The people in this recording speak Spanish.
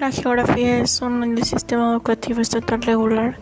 La geografía es un sistema educativo estatal regular.